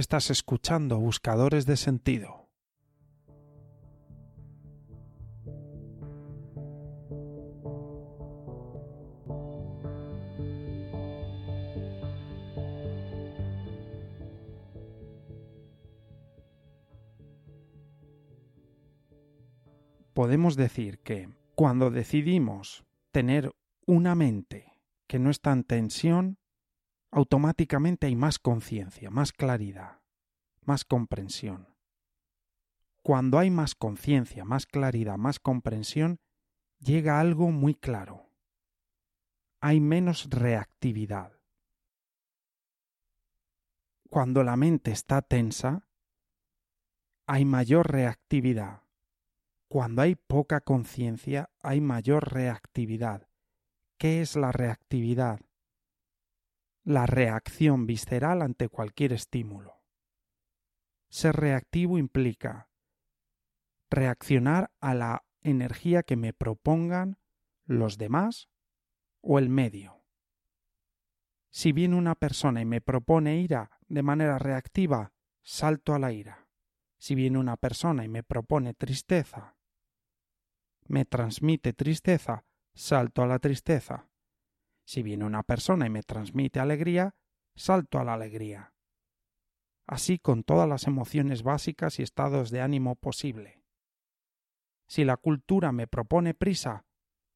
Estás escuchando Buscadores de Sentido. Podemos decir que cuando decidimos tener una mente que no está en tensión, automáticamente hay más conciencia, más claridad, más comprensión. Cuando hay más conciencia, más claridad, más comprensión, llega algo muy claro. Hay menos reactividad. Cuando la mente está tensa, hay mayor reactividad. Cuando hay poca conciencia, hay mayor reactividad. ¿Qué es la reactividad? La reacción visceral ante cualquier estímulo. Ser reactivo implica reaccionar a la energía que me propongan los demás o el medio. Si viene una persona y me propone ira de manera reactiva, salto a la ira. Si viene una persona y me propone tristeza, me transmite tristeza, salto a la tristeza. Si viene una persona y me transmite alegría, salto a la alegría. Así con todas las emociones básicas y estados de ánimo posible. Si la cultura me propone prisa,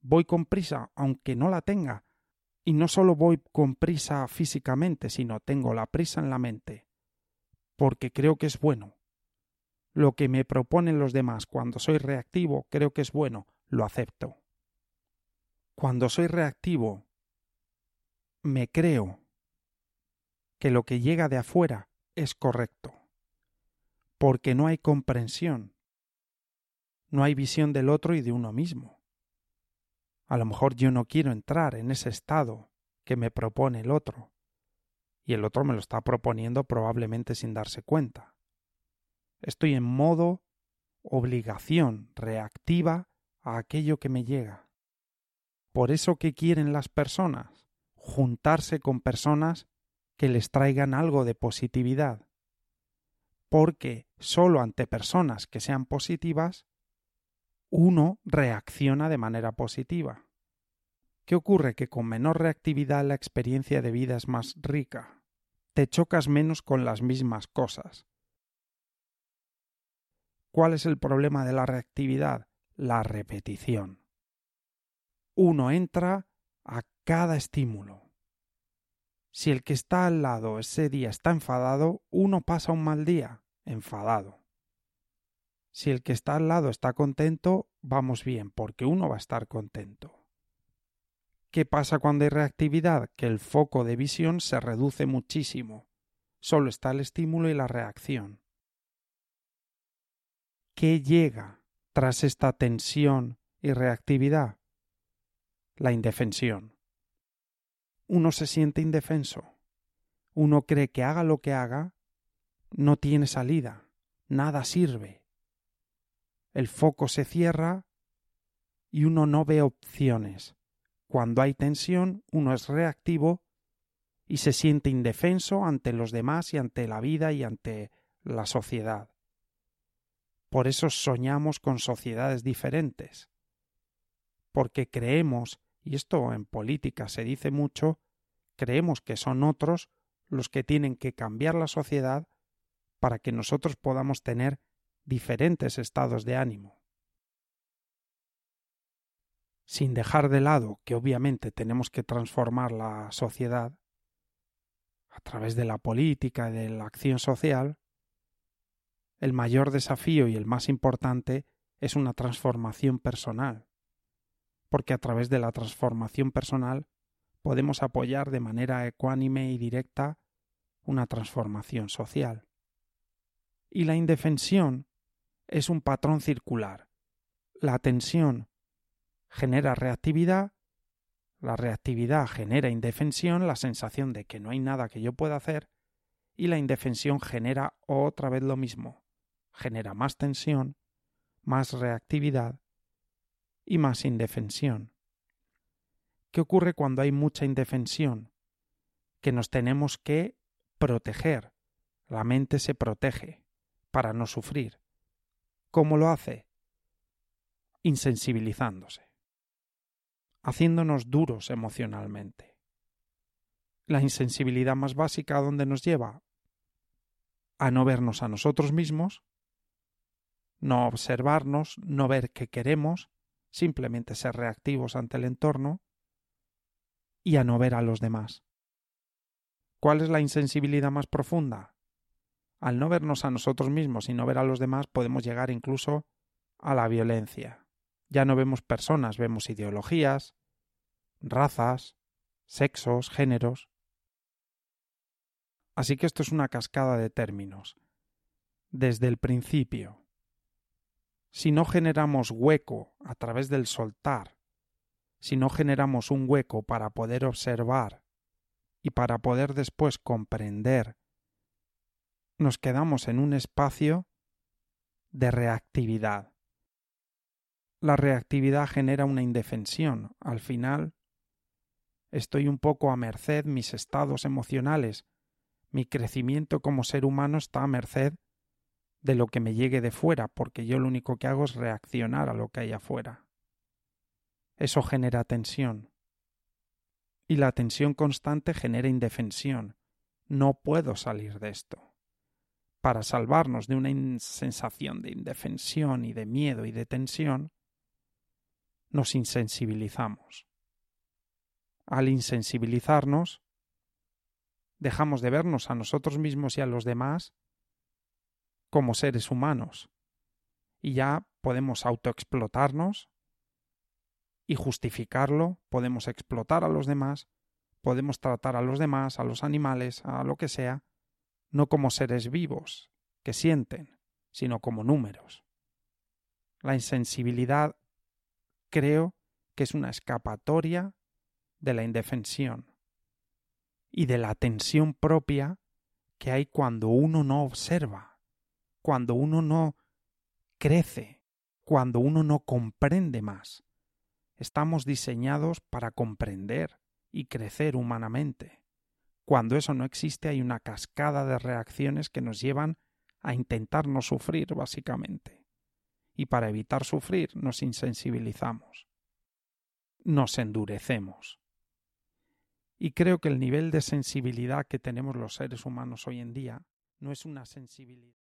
voy con prisa aunque no la tenga, y no solo voy con prisa físicamente, sino tengo la prisa en la mente, porque creo que es bueno. Lo que me proponen los demás cuando soy reactivo creo que es bueno, lo acepto. Cuando soy reactivo me creo que lo que llega de afuera es correcto, porque no hay comprensión, no hay visión del otro y de uno mismo. A lo mejor yo no quiero entrar en ese estado que me propone el otro, y el otro me lo está proponiendo probablemente sin darse cuenta. Estoy en modo obligación reactiva a aquello que me llega. Por eso que quieren las personas juntarse con personas que les traigan algo de positividad. Porque solo ante personas que sean positivas, uno reacciona de manera positiva. ¿Qué ocurre? Que con menor reactividad la experiencia de vida es más rica. Te chocas menos con las mismas cosas. ¿Cuál es el problema de la reactividad? La repetición. Uno entra a cada estímulo. Si el que está al lado ese día está enfadado, uno pasa un mal día, enfadado. Si el que está al lado está contento, vamos bien, porque uno va a estar contento. ¿Qué pasa cuando hay reactividad? Que el foco de visión se reduce muchísimo. Solo está el estímulo y la reacción. ¿Qué llega tras esta tensión y reactividad? La indefensión. Uno se siente indefenso. Uno cree que haga lo que haga, no tiene salida, nada sirve. El foco se cierra y uno no ve opciones. Cuando hay tensión, uno es reactivo y se siente indefenso ante los demás y ante la vida y ante la sociedad. Por eso soñamos con sociedades diferentes, porque creemos, y esto en política se dice mucho, creemos que son otros los que tienen que cambiar la sociedad para que nosotros podamos tener diferentes estados de ánimo. Sin dejar de lado que obviamente tenemos que transformar la sociedad a través de la política y de la acción social, el mayor desafío y el más importante es una transformación personal, porque a través de la transformación personal podemos apoyar de manera ecuánime y directa una transformación social. Y la indefensión es un patrón circular. La tensión genera reactividad, la reactividad genera indefensión, la sensación de que no hay nada que yo pueda hacer, y la indefensión genera otra vez lo mismo, genera más tensión, más reactividad y más indefensión. ¿Qué ocurre cuando hay mucha indefensión? Que nos tenemos que proteger. La mente se protege para no sufrir. ¿Cómo lo hace? Insensibilizándose, haciéndonos duros emocionalmente. La insensibilidad más básica a dónde nos lleva? A no vernos a nosotros mismos, no observarnos, no ver qué queremos, simplemente ser reactivos ante el entorno y a no ver a los demás. ¿Cuál es la insensibilidad más profunda? Al no vernos a nosotros mismos y no ver a los demás podemos llegar incluso a la violencia. Ya no vemos personas, vemos ideologías, razas, sexos, géneros. Así que esto es una cascada de términos. Desde el principio, si no generamos hueco a través del soltar, si no generamos un hueco para poder observar y para poder después comprender, nos quedamos en un espacio de reactividad. La reactividad genera una indefensión. Al final, estoy un poco a merced mis estados emocionales. Mi crecimiento como ser humano está a merced de lo que me llegue de fuera, porque yo lo único que hago es reaccionar a lo que hay afuera. Eso genera tensión. Y la tensión constante genera indefensión. No puedo salir de esto. Para salvarnos de una sensación de indefensión y de miedo y de tensión, nos insensibilizamos. Al insensibilizarnos, dejamos de vernos a nosotros mismos y a los demás como seres humanos. Y ya podemos autoexplotarnos y justificarlo, podemos explotar a los demás, podemos tratar a los demás, a los animales, a lo que sea, no como seres vivos que sienten, sino como números. La insensibilidad creo que es una escapatoria de la indefensión y de la tensión propia que hay cuando uno no observa cuando uno no crece, cuando uno no comprende más. Estamos diseñados para comprender y crecer humanamente. Cuando eso no existe hay una cascada de reacciones que nos llevan a intentar no sufrir, básicamente. Y para evitar sufrir nos insensibilizamos. Nos endurecemos. Y creo que el nivel de sensibilidad que tenemos los seres humanos hoy en día no es una sensibilidad